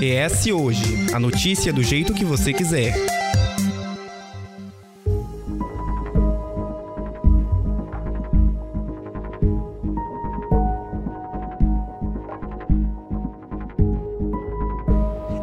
ES Hoje a notícia do jeito que você quiser.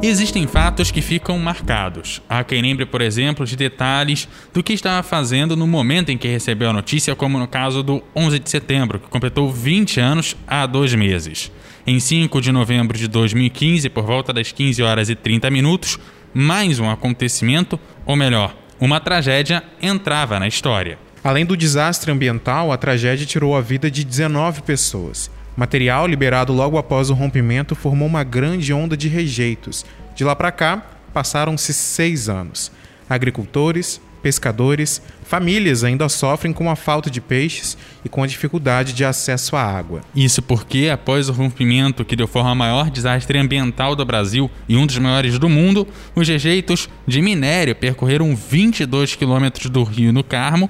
Existem fatos que ficam marcados. Há quem lembre, por exemplo, de detalhes do que estava fazendo no momento em que recebeu a notícia, como no caso do 11 de setembro, que completou 20 anos há dois meses. Em 5 de novembro de 2015, por volta das 15 horas e 30 minutos, mais um acontecimento, ou melhor, uma tragédia entrava na história. Além do desastre ambiental, a tragédia tirou a vida de 19 pessoas. Material liberado logo após o rompimento formou uma grande onda de rejeitos. De lá para cá, passaram-se seis anos. Agricultores, pescadores, famílias ainda sofrem com a falta de peixes e com a dificuldade de acesso à água. Isso porque, após o rompimento que deu forma ao maior desastre ambiental do Brasil e um dos maiores do mundo, os rejeitos de minério percorreram 22 quilômetros do rio no Carmo,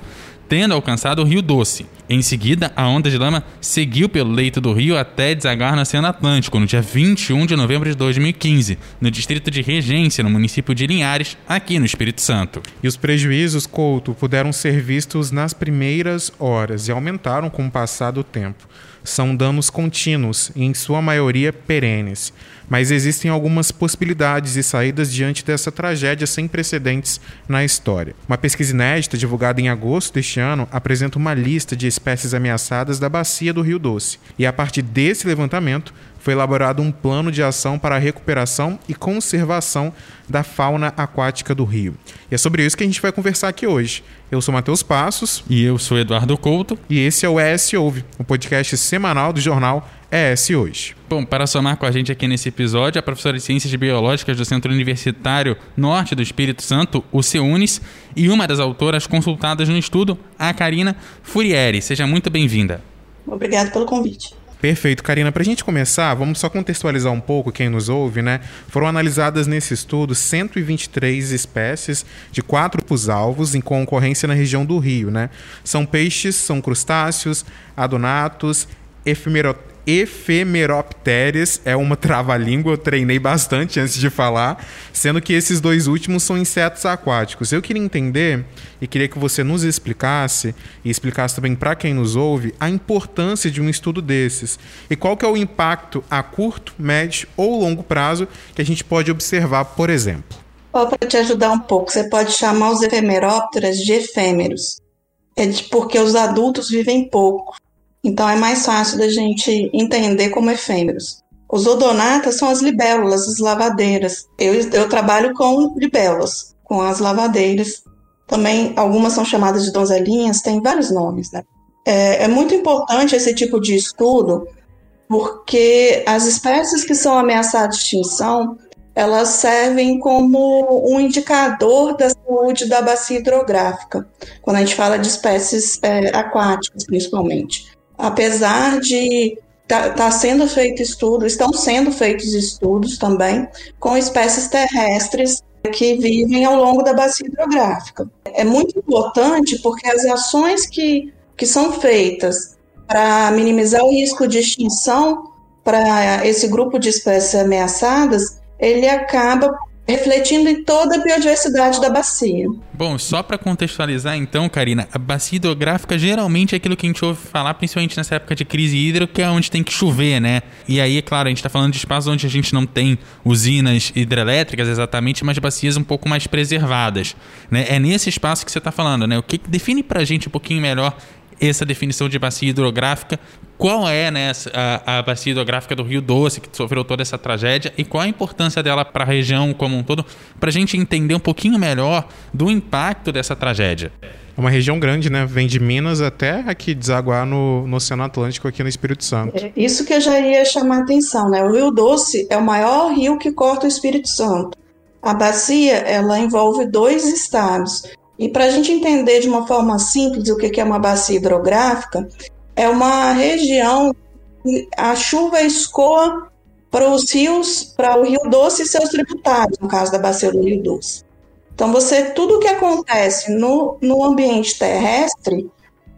tendo alcançado o Rio Doce. Em seguida, a onda de lama seguiu pelo leito do rio até desaguar no Oceano Atlântico, no dia 21 de novembro de 2015, no distrito de Regência, no município de Linhares, aqui no Espírito Santo. E os prejuízos, Couto, puderam ser vistos nas primeiras horas e aumentaram com o passar do tempo. São danos contínuos e, em sua maioria, perenes mas existem algumas possibilidades e saídas diante dessa tragédia sem precedentes na história. Uma pesquisa inédita divulgada em agosto deste ano apresenta uma lista de espécies ameaçadas da bacia do Rio Doce, e a partir desse levantamento foi elaborado um plano de ação para a recuperação e conservação da fauna aquática do rio. E é sobre isso que a gente vai conversar aqui hoje. Eu sou Matheus Passos. E eu sou Eduardo Couto. E esse é o ES Ouve, o um podcast semanal do jornal ES Hoje. Bom, para somar com a gente aqui nesse episódio, a professora de Ciências Biológicas do Centro Universitário Norte do Espírito Santo, o CEUNES, e uma das autoras consultadas no estudo, a Karina Furieri. Seja muito bem-vinda. Obrigada pelo convite. Perfeito, Karina. Para a gente começar, vamos só contextualizar um pouco quem nos ouve, né? Foram analisadas nesse estudo 123 espécies de quatro alvos em concorrência na região do Rio, né? São peixes, são crustáceos, adonatos, efemeroteros Ephemeropteris é uma trava-língua, eu treinei bastante antes de falar, sendo que esses dois últimos são insetos aquáticos. Eu queria entender e queria que você nos explicasse e explicasse também para quem nos ouve a importância de um estudo desses e qual que é o impacto a curto, médio ou longo prazo que a gente pode observar, por exemplo. Para te ajudar um pouco, você pode chamar os efemerópteras de efêmeros. É porque os adultos vivem pouco. Então é mais fácil da gente entender como efêmeros. Os odonatas são as libélulas, as lavadeiras. Eu, eu trabalho com libélulas, com as lavadeiras. Também algumas são chamadas de donzelinhas, tem vários nomes, né? É, é muito importante esse tipo de estudo porque as espécies que são ameaçadas de extinção elas servem como um indicador da saúde da bacia hidrográfica, quando a gente fala de espécies é, aquáticas, principalmente apesar de tá, tá sendo feito estudo, estão sendo feitos estudos também com espécies terrestres que vivem ao longo da bacia hidrográfica. É muito importante porque as ações que, que são feitas para minimizar o risco de extinção para esse grupo de espécies ameaçadas, ele acaba refletindo em toda a biodiversidade da bacia. Bom, só para contextualizar então, Karina, a bacia hidrográfica geralmente é aquilo que a gente ouve falar, principalmente nessa época de crise hídrica, que é onde tem que chover, né? E aí, é claro, a gente está falando de espaços onde a gente não tem usinas hidrelétricas exatamente, mas bacias um pouco mais preservadas, né? É nesse espaço que você está falando, né? O que define para a gente um pouquinho melhor essa definição de bacia hidrográfica. Qual é né, a, a bacia hidrográfica do Rio Doce, que sofreu toda essa tragédia, e qual a importância dela para a região como um todo, para a gente entender um pouquinho melhor do impacto dessa tragédia? É uma região grande, né? Vem de Minas até aqui desaguar no, no Oceano Atlântico, aqui no Espírito Santo. É, isso que eu já ia chamar a atenção, né? O Rio Doce é o maior rio que corta o Espírito Santo. A bacia, ela envolve dois estados. E para a gente entender de uma forma simples o que é uma bacia hidrográfica, é uma região que a chuva escoa para os rios, para o Rio Doce e seus tributários, no caso da bacia do Rio Doce. Então, você tudo que acontece no, no ambiente terrestre,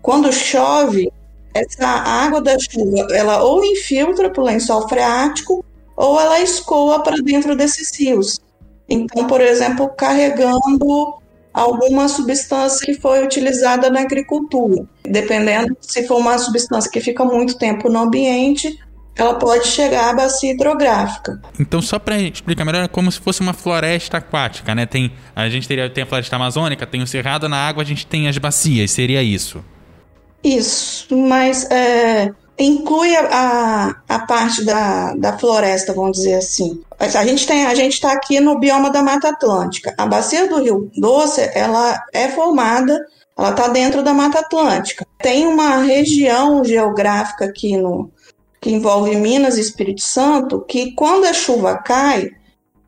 quando chove, essa água da chuva, ela ou infiltra para o lençol freático ou ela escoa para dentro desses rios. Então, por exemplo, carregando alguma substância que foi utilizada na agricultura. Dependendo se for uma substância que fica muito tempo no ambiente, ela pode chegar à bacia hidrográfica. Então, só para explicar melhor, é como se fosse uma floresta aquática, né? Tem, a gente teria tem a floresta amazônica, tem o cerrado, na água a gente tem as bacias, seria isso? Isso, mas é, inclui a, a, parte da, da floresta, vamos dizer assim. A gente tem, a gente está aqui no bioma da Mata Atlântica. A bacia do Rio Doce, ela é formada, ela está dentro da Mata Atlântica. Tem uma região geográfica aqui no que envolve Minas e Espírito Santo, que quando a chuva cai,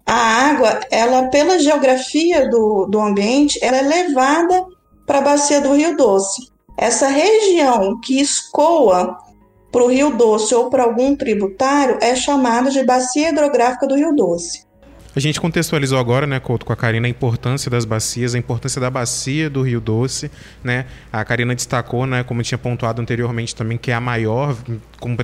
a água, ela pela geografia do, do ambiente, ela é levada para a bacia do Rio Doce. Essa região que escoa para o Rio Doce ou para algum tributário é chamada de Bacia Hidrográfica do Rio Doce. A gente contextualizou agora, né, Couto, com a Karina, a importância das bacias, a importância da bacia do Rio Doce, né? A Karina destacou, né, como tinha pontuado anteriormente também, que é a maior,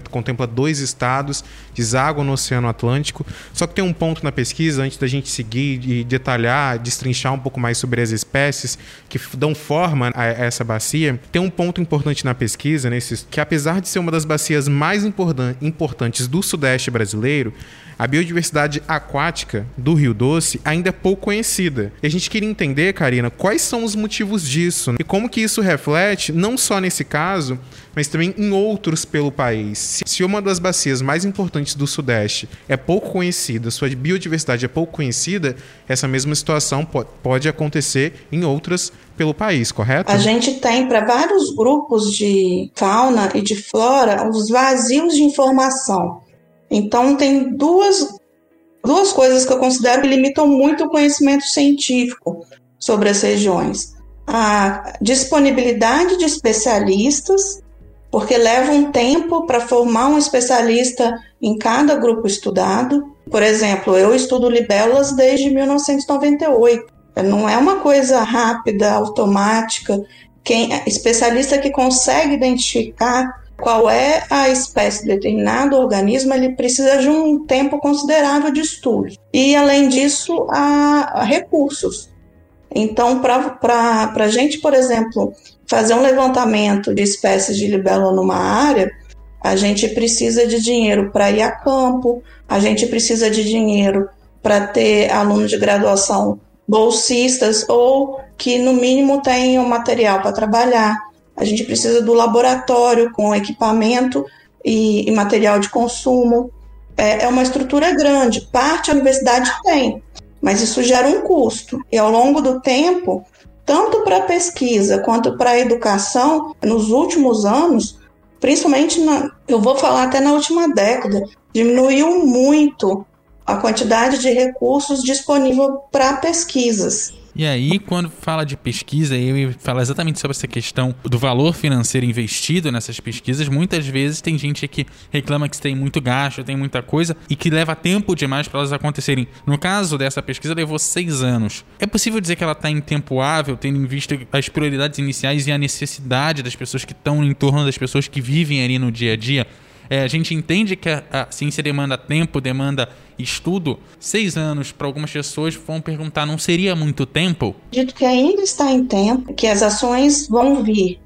contempla dois estados, deságua no Oceano Atlântico. Só que tem um ponto na pesquisa, antes da gente seguir e detalhar, destrinchar um pouco mais sobre as espécies que dão forma a essa bacia, tem um ponto importante na pesquisa, nesses, que apesar de ser uma das bacias mais importantes do Sudeste brasileiro, a biodiversidade aquática do Rio Doce ainda é pouco conhecida. E a gente queria entender, Karina, quais são os motivos disso e como que isso reflete, não só nesse caso, mas também em outros pelo país. Se uma das bacias mais importantes do Sudeste é pouco conhecida, sua biodiversidade é pouco conhecida, essa mesma situação pode acontecer em outras pelo país, correto? A gente tem para vários grupos de fauna e de flora os vazios de informação. Então, tem duas, duas coisas que eu considero que limitam muito o conhecimento científico sobre as regiões: a disponibilidade de especialistas, porque leva um tempo para formar um especialista em cada grupo estudado. Por exemplo, eu estudo libélulas desde 1998. Não é uma coisa rápida, automática. Quem especialista que consegue identificar qual é a espécie de determinado organismo, ele precisa de um tempo considerável de estudo. E, além disso, há recursos. Então, para a gente, por exemplo, fazer um levantamento de espécies de libélula numa área, a gente precisa de dinheiro para ir a campo, a gente precisa de dinheiro para ter alunos de graduação bolsistas ou que, no mínimo, tenham material para trabalhar a gente precisa do laboratório com equipamento e, e material de consumo. É, é uma estrutura grande, parte a universidade tem, mas isso gera um custo. E ao longo do tempo, tanto para a pesquisa quanto para a educação, nos últimos anos, principalmente, na, eu vou falar até na última década, diminuiu muito a quantidade de recursos disponível para pesquisas. E aí, quando fala de pesquisa e fala exatamente sobre essa questão do valor financeiro investido nessas pesquisas, muitas vezes tem gente que reclama que tem muito gasto, tem muita coisa e que leva tempo demais para elas acontecerem. No caso dessa pesquisa, levou seis anos. É possível dizer que ela está em tempo hábil, tendo em vista as prioridades iniciais e a necessidade das pessoas que estão em torno das pessoas que vivem ali no dia a dia? É, a gente entende que a, a, ciência demanda tempo, demanda estudo. Seis anos, para algumas pessoas, vão perguntar: não seria muito tempo? Dito que ainda está em tempo, que as ações vão vir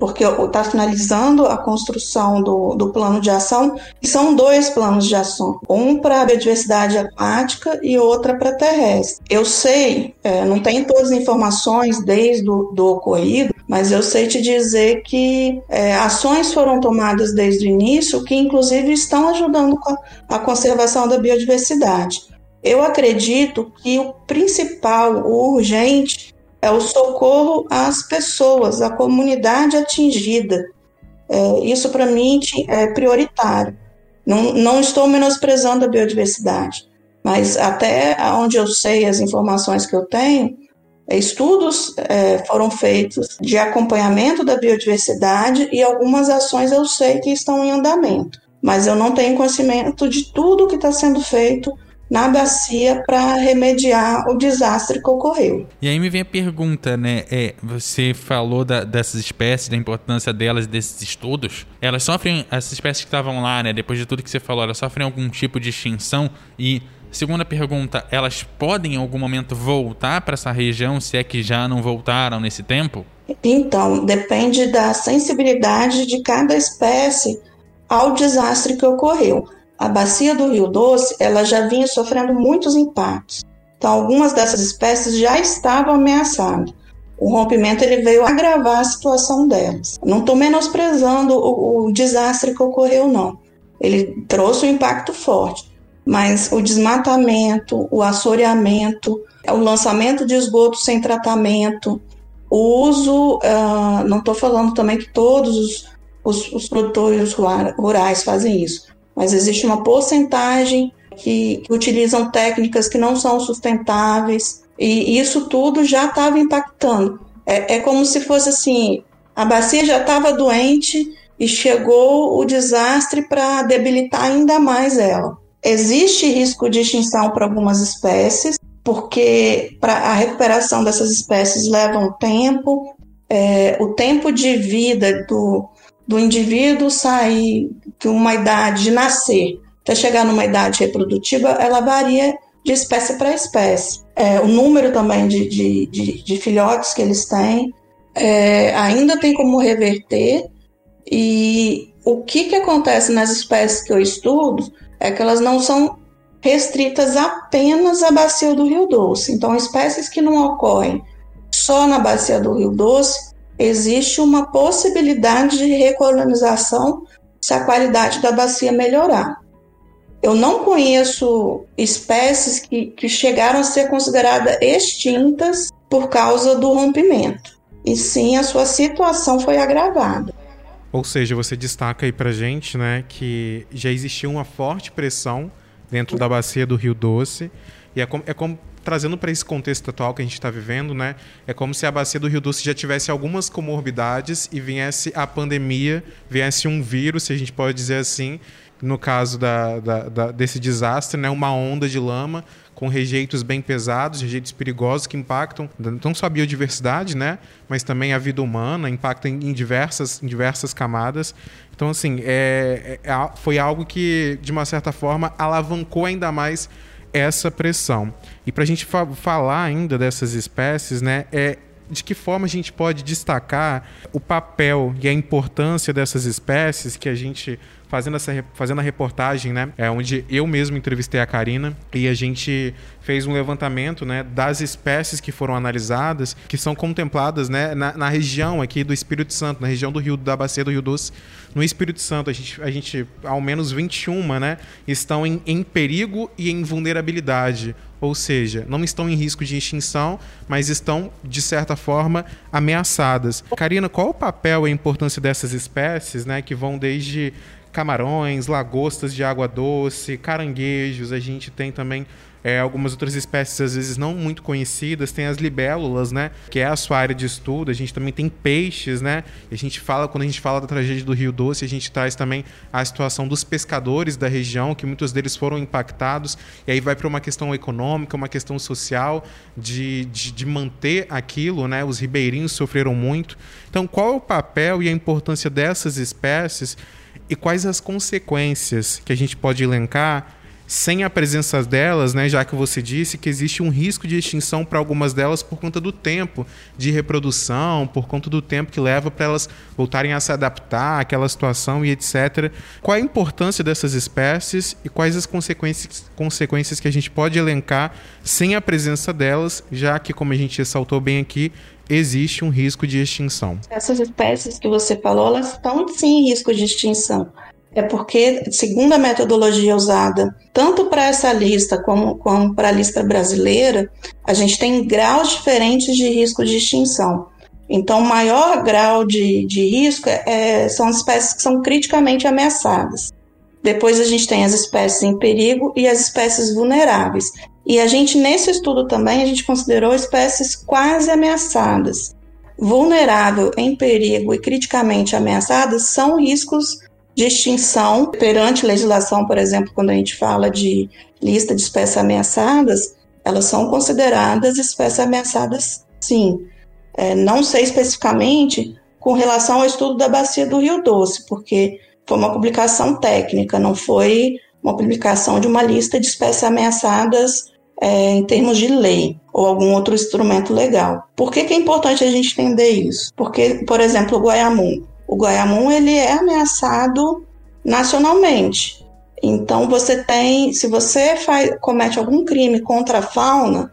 porque está finalizando a construção do, do plano de ação, e são dois planos de ação, um para a biodiversidade aquática e outra para terrestre. Eu sei, é, não tenho todas as informações desde do, do ocorrido, mas eu sei te dizer que é, ações foram tomadas desde o início que, inclusive, estão ajudando a, conservação da biodiversidade. Eu acredito que o principal, o urgente, é o socorro às pessoas, à comunidade atingida. É, isso, para mim, é prioritário. Não, não estou menosprezando a biodiversidade, mas até onde eu sei as informações que eu tenho, estudos é, foram feitos de acompanhamento da biodiversidade e algumas ações eu sei que estão em andamento, mas eu não tenho conhecimento de tudo que está sendo feito na bacia para remediar o desastre que ocorreu. E aí me vem a pergunta, né? É, você falou da, dessas espécies, da importância delas, desses estudos. Elas sofrem, essas espécies que estavam lá, né? Depois de tudo que você falou, elas sofrem algum tipo de extinção e Segunda pergunta, elas podem em algum momento voltar para essa região, se é que já não voltaram nesse tempo? Então, depende da sensibilidade de cada espécie ao desastre que ocorreu. A bacia do Rio Doce, ela já vinha sofrendo muitos impactos. Então, algumas dessas espécies já estavam ameaçadas. O rompimento ele veio agravar a situação delas. Não estou menosprezando o, o desastre que ocorreu, não. Ele trouxe um impacto forte mas o desmatamento, o assoreamento, o lançamento de esgoto sem tratamento, o uso, uh, não estou falando também que todos os, os, os, produtores rurais fazem isso, mas existe uma porcentagem que, que utilizam técnicas que não são sustentáveis, e isso tudo já estava impactando. É, é como se fosse assim: a bacia já estava doente e chegou o desastre para debilitar ainda mais ela. Existe risco de extinção para algumas espécies, porque para a recuperação dessas espécies leva um tempo, é, o tempo de vida do, do indivíduo sair de uma idade de nascer até chegar numa idade reprodutiva, ela varia de espécie para espécie. É, o número também de, de, de, de, filhotes que eles têm é, ainda tem como reverter, e o que, que acontece nas espécies que eu estudo é que elas não são restritas apenas à bacia do Rio Doce. Então, espécies que não ocorrem só na bacia do Rio Doce, existe uma possibilidade de recolonização se a qualidade da bacia melhorar. Eu não conheço espécies que, que chegaram a ser consideradas extintas por causa do rompimento, e sim a sua situação foi agravada. Ou seja, você destaca aí pra gente, né, que já existia uma forte pressão dentro da bacia do Rio Doce. E é como, é como trazendo para esse contexto atual que a gente está vivendo, né? É como se a bacia do Rio Doce já tivesse algumas comorbidades e viesse a pandemia, viesse um vírus, se a gente pode dizer assim, no caso da, da, da, desse desastre, né, uma onda de lama com rejeitos bem pesados, rejeitos perigosos que impactam não só a biodiversidade, né, mas também a vida humana, impactam em diversas, em diversas camadas. Então, assim, é, é, é foi algo que, de uma certa forma, alavancou ainda mais essa pressão. E para a gente fa falar ainda dessas espécies, né, é de que forma a gente pode destacar o papel e a importância dessas espécies que a gente fazendo essa fazendo a reportagem, né, é onde eu mesmo entrevistei a Karina e a gente fez um levantamento, né, das espécies que foram analisadas, que são contempladas, né, na, na região aqui do Espírito Santo, na região do Rio da Bacia do Rio Doce, no Espírito Santo, a gente, a gente ao menos 21, né, estão em, em perigo e em vulnerabilidade ou seja, não estão em risco de extinção, mas estão, de certa forma, ameaçadas. Karina, qual o papel e a importância dessas espécies, né, que vão desde camarões, lagostas de água doce, caranguejos, a gente tem também é, algumas outras espécies, às vezes não muito conhecidas, tem as libélulas, né? Que é a sua área de estudo. A gente também tem peixes, né? a gente fala, quando a gente fala da tragédia do Rio Doce, a gente traz também a situação dos pescadores da região, que muitos deles foram impactados. E aí vai para uma questão econômica, uma questão social, de, de, de manter aquilo, né? Os ribeirinhos sofreram muito. Então, qual é o papel e a importância dessas espécies e quais as consequências que a gente pode elencar sem a presença delas, né, já que você disse que existe um risco de extinção para algumas delas por conta do tempo de reprodução, por conta do tempo que leva para elas voltarem a se adaptar àquela situação e etc. Qual a importância dessas espécies e quais as consequências, consequências que a gente pode elencar sem a presença delas, já que, como a gente ressaltou bem aqui, existe um risco de extinção. Essas espécies que você falou, elas estão sim em risco de extinção. É porque, segundo a metodologia usada, tanto para essa lista como, como para a lista brasileira, a gente tem graus diferentes de risco de extinção. Então, o maior grau de, de risco é, são as espécies que são criticamente ameaçadas. Depois a gente tem as espécies em perigo e as espécies vulneráveis. E a gente, nesse estudo também, a gente considerou espécies quase ameaçadas. Vulnerável, em perigo e criticamente ameaçadas são riscos de extinção perante legislação, por exemplo, quando a gente fala de lista de espécies ameaçadas, elas são consideradas espécies ameaçadas, sim. É, não sei especificamente com relação ao estudo da bacia do Rio Doce, porque foi uma publicação técnica, não foi uma publicação de uma lista de espécies ameaçadas é, em termos de lei ou algum outro instrumento legal. Por que, que é importante a gente entender isso? Porque, por exemplo, o Guaiamum. O Guaiamum ele é ameaçado nacionalmente. Então você tem, se você faz, comete algum crime contra a fauna,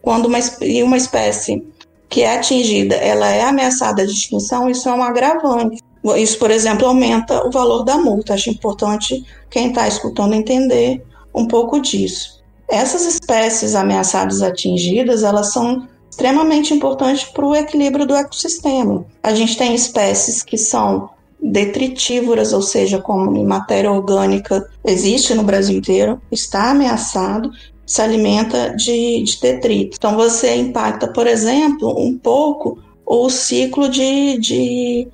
quando uma, uma espécie que é atingida, ela é ameaçada de extinção, isso é um agravante. Isso, por exemplo, aumenta o valor da multa. Acho importante quem está escutando entender um pouco disso. Essas espécies ameaçadas atingidas, elas são extremamente importantes para o equilíbrio do ecossistema. A gente tem espécies que são detritívoras, ou seja, como matéria orgânica existe no Brasil inteiro, está ameaçado, se alimenta de, de detrito. Então você impacta, por exemplo, um pouco o ciclo de, de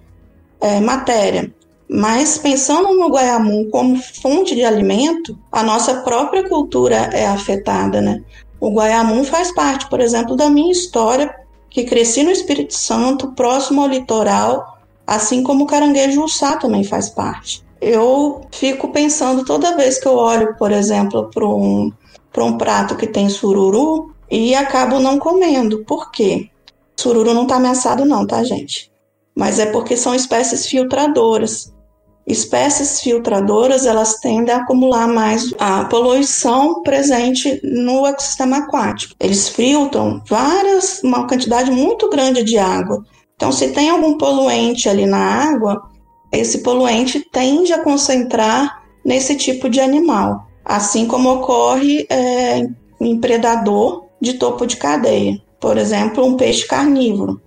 é, matéria. Mas pensando no guaiamum como fonte de alimento, a nossa própria cultura é afetada, né? O guaiamum faz parte, por exemplo, da minha história, que cresci no Espírito Santo, próximo ao litoral, assim como o caranguejo uçá também faz parte. Eu fico pensando toda vez que eu olho, por exemplo, para um, um prato que tem sururu e acabo não comendo. Por quê? Sururu não está ameaçado, não, tá, gente? Mas é porque são espécies filtradoras. Espécies filtradoras, elas tendem a acumular mais a poluição presente no ecossistema aquático. Eles filtram várias, uma quantidade muito grande de água. Então, se tem algum poluente ali na água, esse poluente tende a concentrar nesse tipo de animal assim como ocorre é, em predador de topo de cadeia, por exemplo, um peixe carnívoro.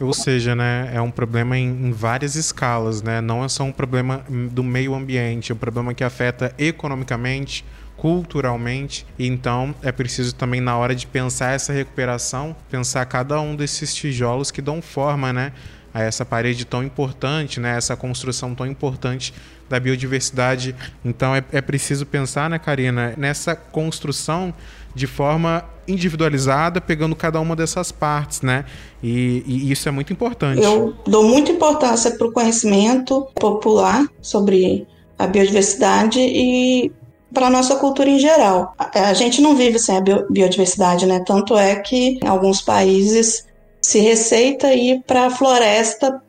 Ou seja, né, é um problema em, em, várias escalas, né? Não é só um problema do meio ambiente, é um problema que afeta economicamente, culturalmente. Então, é preciso também na hora de pensar essa recuperação, pensar cada um desses tijolos que dão forma, né, a essa parede tão importante, né, essa construção tão importante da biodiversidade. Então é, é preciso pensar, né, Karina, nessa construção de forma individualizada, pegando cada uma dessas partes, né? E, e isso é muito importante. Eu dou muita importância para o conhecimento popular sobre a biodiversidade e para a nossa cultura em geral. A gente não vive sem a biodiversidade, né? Tanto é que em alguns países se receita ir para a floresta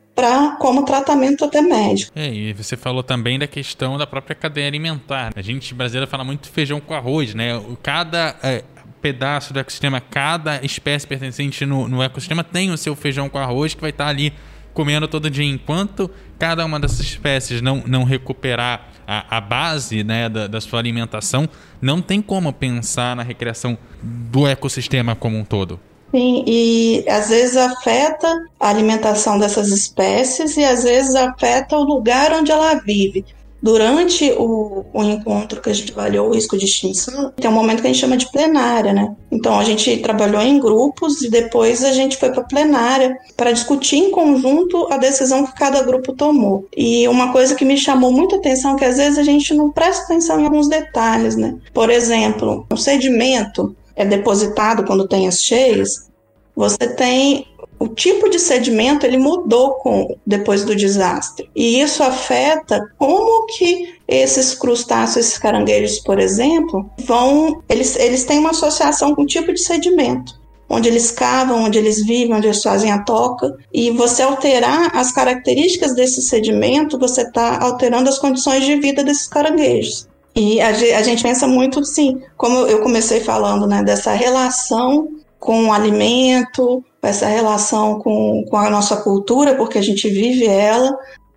como tratamento até médico. É, e você falou também da questão da própria cadeia alimentar. A gente brasileira fala muito feijão com arroz, né? Cada é, pedaço do ecossistema, cada espécie pertencente no, no ecossistema tem o seu feijão com arroz que vai estar ali comendo todo dia. Enquanto cada uma dessas espécies não, não recuperar a, a base né, da, da, sua alimentação, não tem como pensar na recreação do ecossistema como um todo. Sim, e às vezes afeta a alimentação dessas espécies e às vezes afeta o lugar onde ela vive. Durante o, o, encontro que a gente avaliou o risco de extinção, tem um momento que a gente chama de plenária, né? Então a gente trabalhou em grupos e depois a gente foi para plenária para discutir em conjunto a decisão que cada grupo tomou. E uma coisa que me chamou muita atenção é que às vezes a gente não presta atenção em alguns detalhes, né? Por exemplo, um sedimento é depositado quando tem as cheias, você tem o tipo de sedimento ele mudou com depois do desastre e isso afeta como que esses crustáceos, esses caranguejos, por exemplo, vão eles, eles têm uma associação com o tipo de sedimento onde eles cavam, onde eles vivem, onde eles fazem a toca. E você alterar as características desse sedimento, você está alterando as condições de vida desses caranguejos. E a, a gente pensa muito, sim, como eu comecei falando, né, dessa relação com o alimento, essa relação com, com a nossa cultura, porque a gente vive ela,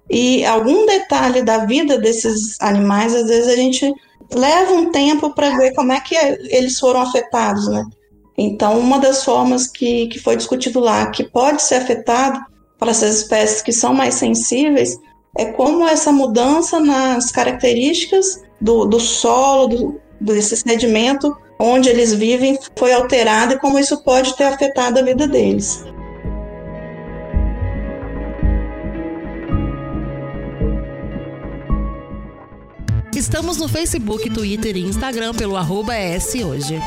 e algum detalhe da vida desses animais, às vezes a gente leva um tempo para ver como é que eles foram afetados, né? Então, uma das formas que, que foi discutido lá, que pode ser afetado para essas espécies que são mais sensíveis, é como essa mudança nas características do, do solo, do, desse sedimento onde eles vivem, foi alterada e como isso pode ter afetado a vida deles. Estamos no Facebook, Twitter e Instagram pelo arroba Hoje.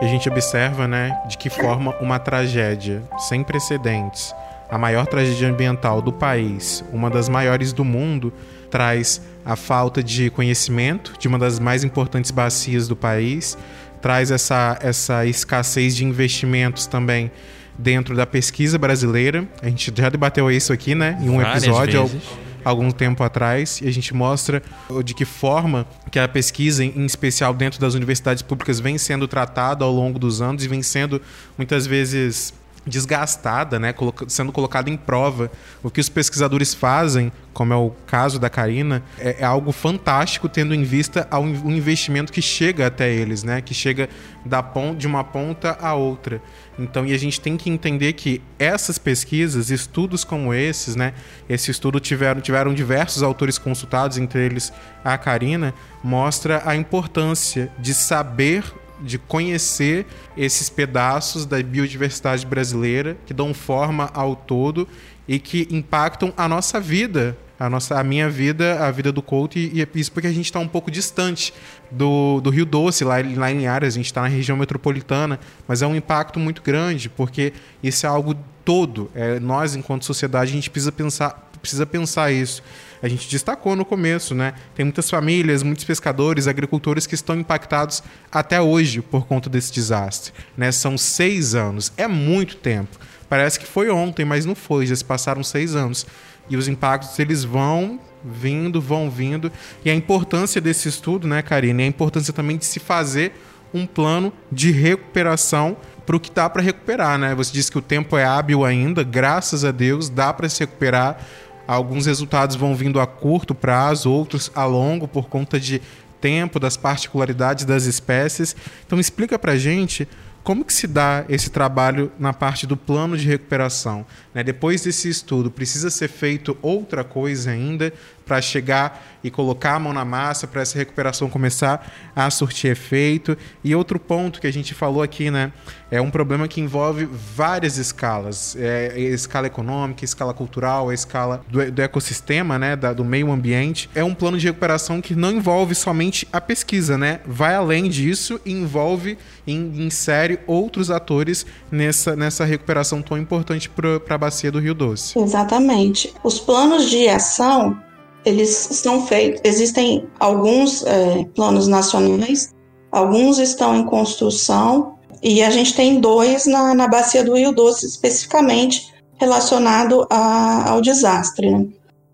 A gente observa, né, de que forma uma tragédia sem precedentes, a maior tragédia ambiental do país, uma das maiores do mundo, traz a falta de conhecimento de uma das mais importantes bacias do país, traz essa, essa escassez de investimentos também dentro da pesquisa brasileira. A gente já debateu isso aqui, né, em um Várias episódio vezes. algum tempo atrás e a gente mostra de que forma que a pesquisa, em especial dentro das universidades públicas, vem sendo tratada ao longo dos anos e vem sendo muitas vezes desgastada, né, sendo colocada em prova. O que os pesquisadores fazem, como é o caso da Karina, é, é algo fantástico tendo em vista o investimento que chega até eles, né, que chega da de uma ponta a outra. Então, e a gente tem que entender que essas pesquisas, estudos como esses, né, esse estudo tiveram, tiveram diversos autores consultados, entre eles a Karina, mostra a importância de saber de conhecer esses pedaços da biodiversidade brasileira que dão forma ao todo e que impactam a nossa vida, a nossa, a minha vida, a vida do Couto e, e isso porque a gente está um pouco distante do, do Rio Doce, lá, lá em Aras, a gente está na região metropolitana, mas é um impacto muito grande porque isso é algo todo. É, nós, enquanto sociedade, a gente precisa pensar, precisa pensar isso. A gente destacou no começo, né? Tem muitas famílias, muitos pescadores, agricultores que estão impactados até hoje por conta desse desastre. Né? São seis anos, é muito tempo. Parece que foi ontem, mas não foi. Já se passaram seis anos e os impactos eles vão vindo, vão vindo e a importância desse estudo, né, Karine? A importância também de se fazer um plano de recuperação para o que dá para recuperar, né? Você disse que o tempo é hábil ainda, graças a Deus, dá para se recuperar. Alguns resultados vão vindo a curto prazo, outros a longo por conta de tempo, das particularidades das espécies. Então explica para gente como que se dá esse trabalho na parte do plano de recuperação? Né? Depois desse estudo, precisa ser feito outra coisa ainda para chegar e colocar a mão na massa para essa recuperação começar a surtir efeito? E outro ponto que a gente falou aqui, né? É um problema que envolve várias escalas. É, a escala econômica, escala cultural, a escala do, do ecossistema, né? Da, do meio ambiente. É um plano de recuperação que não envolve somente a pesquisa, né? Vai além disso e envolve, in, insere outros atores nessa, nessa recuperação tão importante para a bacia do Rio Doce. Exatamente. Os planos de ação, eles são feitos, existem alguns é, planos nacionais, alguns estão em construção, e a gente tem dois na, na bacia do Rio Doce, especificamente relacionado a, ao desastre. Né?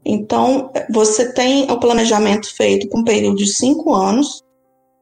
Então, você tem o planejamento feito com um período de cinco anos,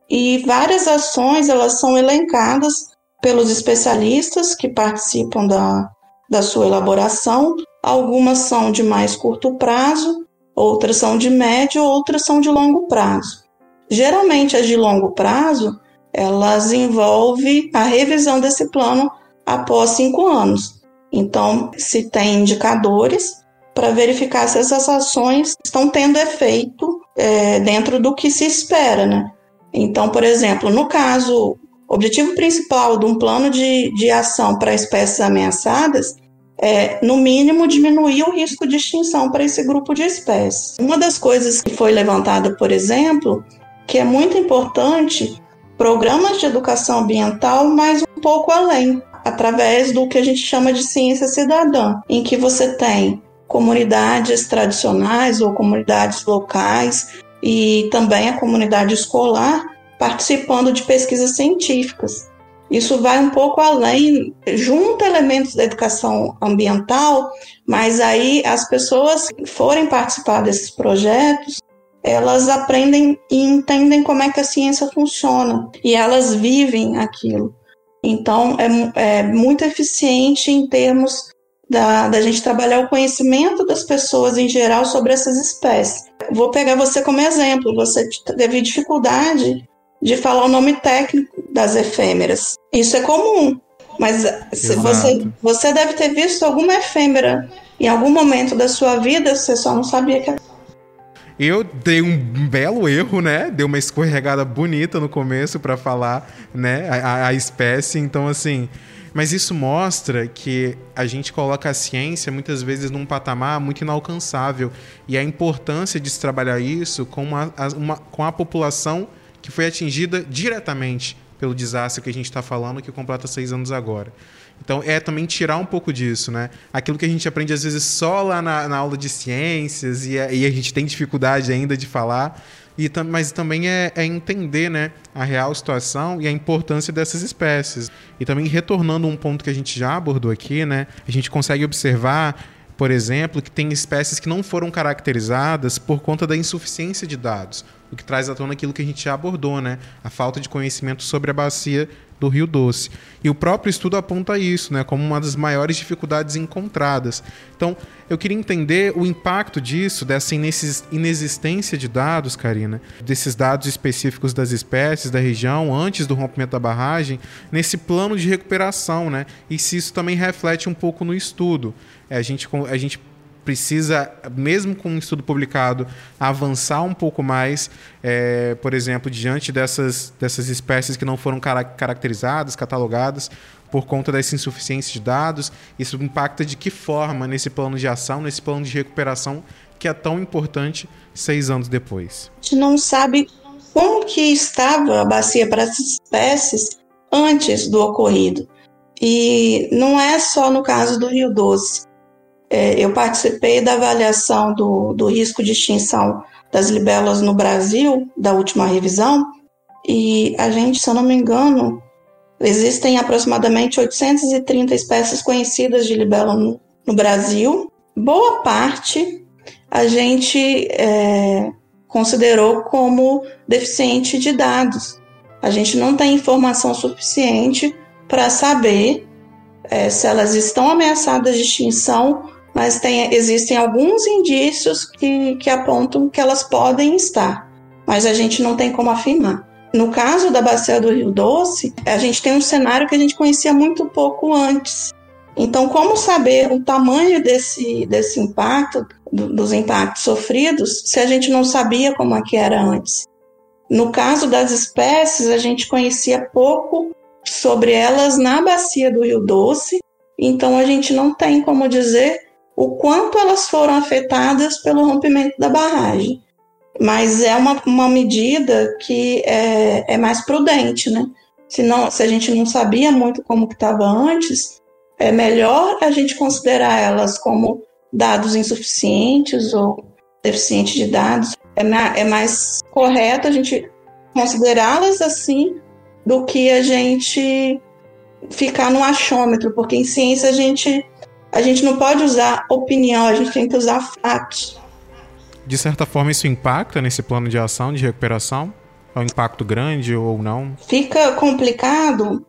e várias ações elas são elencadas pelos especialistas que participam da, da sua elaboração. Algumas são de mais curto prazo, outras são de médio, outras são de longo prazo. Geralmente as de longo prazo, elas envolvem a revisão desse plano após cinco anos. Então, se tem indicadores para verificar se essas ações estão tendo efeito é, dentro do que se espera, né? Então, por exemplo, no caso, o objetivo principal de um plano de, de ação para espécies ameaçadas é, no mínimo, diminuir o risco de extinção para esse grupo de espécies. Uma das coisas que foi levantada, por exemplo, que é muito importante, programas de educação ambiental, mas um pouco além, através do que a gente chama de ciência cidadã, em que você tem comunidades tradicionais ou comunidades locais e também a comunidade escolar participando de pesquisas científicas. Isso vai um pouco além, junta elementos da educação ambiental, mas aí as pessoas que forem participar desses projetos, elas aprendem e entendem como é que a ciência funciona e elas vivem aquilo. Então é, é muito eficiente em termos da, da gente trabalhar o conhecimento das pessoas em geral sobre essas espécies. Vou pegar você como exemplo. Você teve dificuldade de falar o nome técnico das efêmeras. Isso é comum, mas você, você deve ter visto alguma efêmera em algum momento da sua vida, você só não sabia que eu dei um belo erro, né? Dei uma escorregada bonita no começo para falar, né? A, a, espécie. Então, assim, Mas isso mostra que a gente coloca a ciência muitas vezes num patamar muito inalcançável e a importância de se trabalhar isso com, uma, uma com a população que foi atingida diretamente pelo desastre que a gente está falando, que completa seis anos agora. Então, é também tirar um pouco disso, né? Aquilo que a gente aprende, às vezes, só lá na, na aula de ciências e a, e a, gente tem dificuldade ainda de falar, e, mas também é, é, entender né, a real situação e a importância dessas espécies. E também, retornando um ponto que a gente já abordou aqui, né? A gente consegue observar por exemplo, que tem espécies que não foram caracterizadas por conta da insuficiência de dados, o que traz à tona aquilo que a gente já abordou, né? A falta de conhecimento sobre a bacia do Rio Doce. E o próprio estudo aponta isso, né, como uma das maiores dificuldades encontradas. Então, eu queria entender o impacto disso, dessa inexistência de dados, Karina, desses dados específicos das espécies da região antes do rompimento da barragem, nesse plano de recuperação, né? E se isso também reflete um pouco no estudo. É, a gente, a gente precisa, mesmo com um estudo publicado, avançar um pouco mais, é, por exemplo, diante dessas, dessas espécies que não foram caracterizadas, catalogadas, por conta dessa insuficiência de dados. Isso impacta de que forma nesse plano de ação, nesse plano de recuperação que é tão importante seis anos depois? A gente não sabe como que estava a bacia para essas espécies antes do ocorrido. E não é só no caso do Rio Doce. É, eu participei da avaliação do, do risco de extinção das libelas no Brasil, da última revisão, e a gente, se eu não me engano, existem aproximadamente 830 espécies conhecidas de libela no, no Brasil. Boa parte a gente é, considerou como deficiente de dados. A gente não tem informação suficiente para saber é, se elas estão ameaçadas de extinção mas tem, existem alguns indícios que, que apontam que elas podem estar, mas a gente não tem como afirmar. No caso da bacia do Rio Doce, a gente tem um cenário que a gente conhecia muito pouco antes. Então, como saber o tamanho desse, desse impacto, do, dos impactos sofridos, se a gente não sabia como é que era antes? No caso das espécies, a gente conhecia pouco sobre elas na bacia do Rio Doce, então a gente não tem como dizer o quanto elas foram afetadas pelo rompimento da barragem. Mas é uma, uma medida que é, é mais prudente, né? Se, não, se a gente não sabia muito como estava antes, é melhor a gente considerar elas como dados insuficientes ou deficientes de dados. É, é mais correto a gente considerá-las assim do que a gente ficar no achômetro, porque em ciência a gente a gente não pode usar opinião, a gente tem que usar fatos. De certa forma, isso impacta nesse plano de ação de recuperação? É um impacto grande ou não? Fica complicado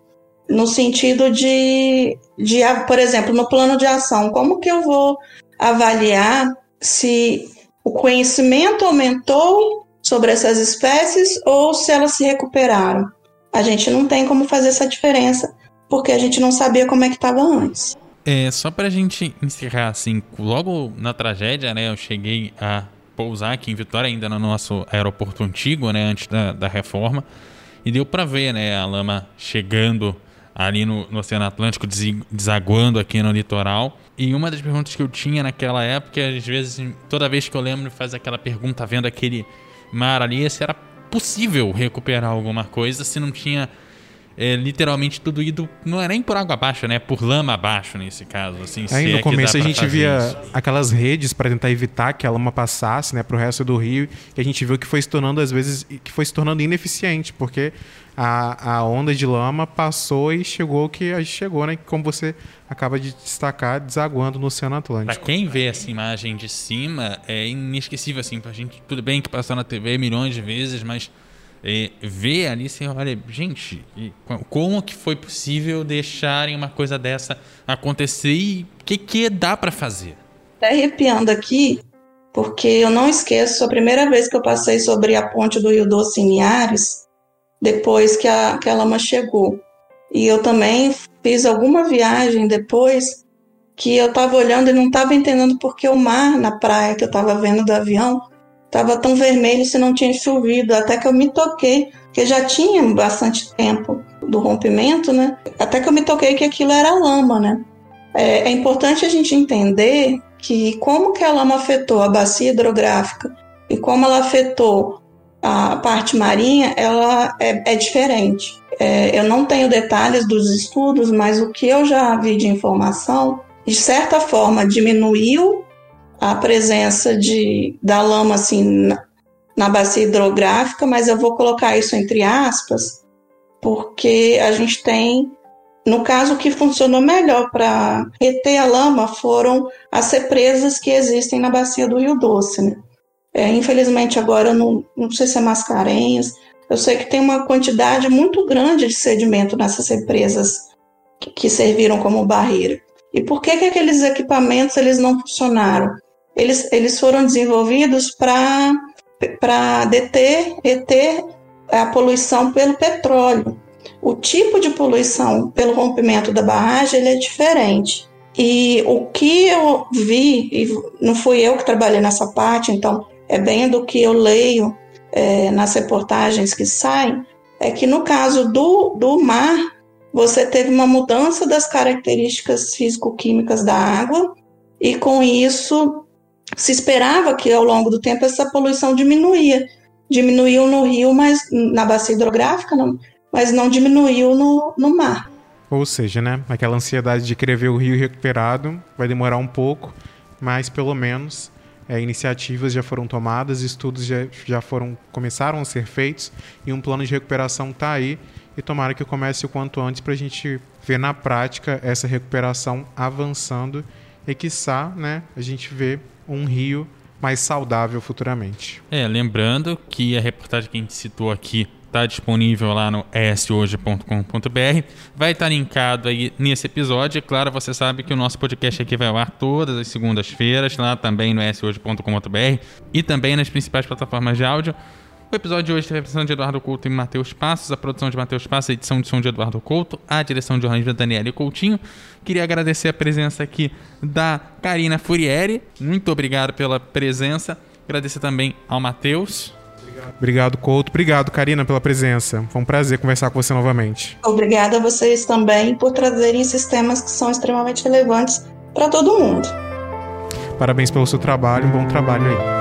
no sentido de, de, por exemplo, no plano de ação, como que eu vou avaliar se o conhecimento aumentou sobre essas espécies ou se elas se recuperaram? A gente não tem como fazer essa diferença, porque a gente não sabia como é que estava antes. É, só pra gente encerrar, assim, logo na tragédia, né, eu cheguei a pousar aqui em Vitória, ainda no nosso aeroporto antigo, né, antes da, da reforma, e deu pra ver, né, a lama chegando ali no, no Oceano Atlântico, desaguando aqui no litoral. E uma das perguntas que eu tinha naquela época, às vezes, toda vez que eu lembro, faz aquela pergunta vendo aquele mar ali, se era possível recuperar alguma coisa se não tinha é, literalmente tudo ido. Não é nem por água abaixo, né? Por lama abaixo nesse caso. Assim, Aí no é começo a gente via isso. aquelas redes para tentar evitar que a lama passasse, né, para o resto do rio. E a gente viu que foi se tornando, às vezes, que foi se tornando ineficiente, porque a, a onda de lama passou e chegou que a gente chegou, né? Como você acaba de destacar, desaguando no Oceano Atlântico. Para quem vê essa imagem de cima, é inesquecível, assim, pra gente. Tudo bem que passou na TV milhões de vezes, mas ver ali, você olha, gente, como que foi possível deixarem uma coisa dessa acontecer e o que, que dá para fazer? Tá arrepiando aqui, porque eu não esqueço a primeira vez que eu passei sobre a ponte do Rio Doce em Ares, depois que a, que a lama chegou. E eu também fiz alguma viagem depois que eu estava olhando e não estava entendendo porque o mar na praia que eu estava vendo do avião estava tão vermelho se não tinha chovido, até que eu me toquei, que já tinha bastante tempo do rompimento, né? Até que eu me toquei que aquilo era lama, né? É, é importante a gente entender que como que a lama afetou a bacia hidrográfica e como ela afetou a parte marinha, ela é, é diferente. É, eu não tenho detalhes dos estudos, mas o que eu já vi de informação, de certa forma, diminuiu a presença de, da lama assim, na, na bacia hidrográfica, mas eu vou colocar isso entre aspas, porque a gente tem no caso, o que funcionou melhor para reter a lama foram as represas que existem na bacia do Rio Doce. Né? É, infelizmente, agora não, não sei se é Mascarenhas, eu sei que tem uma quantidade muito grande de sedimento nessas represas que, que serviram como barreira. E por que, que aqueles equipamentos eles não funcionaram? Eles, eles foram desenvolvidos para deter, reter a poluição pelo petróleo o tipo de poluição pelo rompimento da barragem ele é diferente. E o que eu vi, e não fui eu que trabalhei nessa parte, então é bem do que eu leio é, nas reportagens que saem, é que no caso do, do mar, você teve uma mudança das características físico-químicas da água, e com isso se esperava que ao longo do tempo essa poluição diminuía. Diminuiu no rio, mas na bacia hidrográfica, não, mas não diminuiu no, no mar. Ou seja, né, aquela ansiedade de querer ver o rio recuperado vai demorar um pouco, mas pelo menos é, iniciativas já foram tomadas, estudos já, já foram começaram a ser feitos e um plano de recuperação está aí e tomara que comece o quanto antes para a gente ver na prática essa recuperação avançando e quiçá, né, a gente vê um rio mais saudável futuramente. É, lembrando que a reportagem que a gente citou aqui está disponível lá no eshoje.com.br. Vai estar tá linkado aí nesse episódio. É claro, você sabe que o nosso podcast aqui vai ao ar todas as segundas-feiras, lá também no eshoje.com.br e também nas principais plataformas de áudio. O episódio de hoje teve a produção de Eduardo Couto e Matheus Passos, a produção de Matheus Passos, a edição de som de Eduardo Couto, a direção de jornalismo da Daniela Coutinho. Queria agradecer a presença aqui da Karina Furieri. Muito obrigado pela presença. Agradecer também ao Matheus. Obrigado, Couto. Obrigado, Karina, pela presença. Foi um prazer conversar com você novamente. Obrigada a vocês também por trazerem esses temas que são extremamente relevantes para todo mundo. Parabéns pelo seu trabalho, um bom trabalho aí.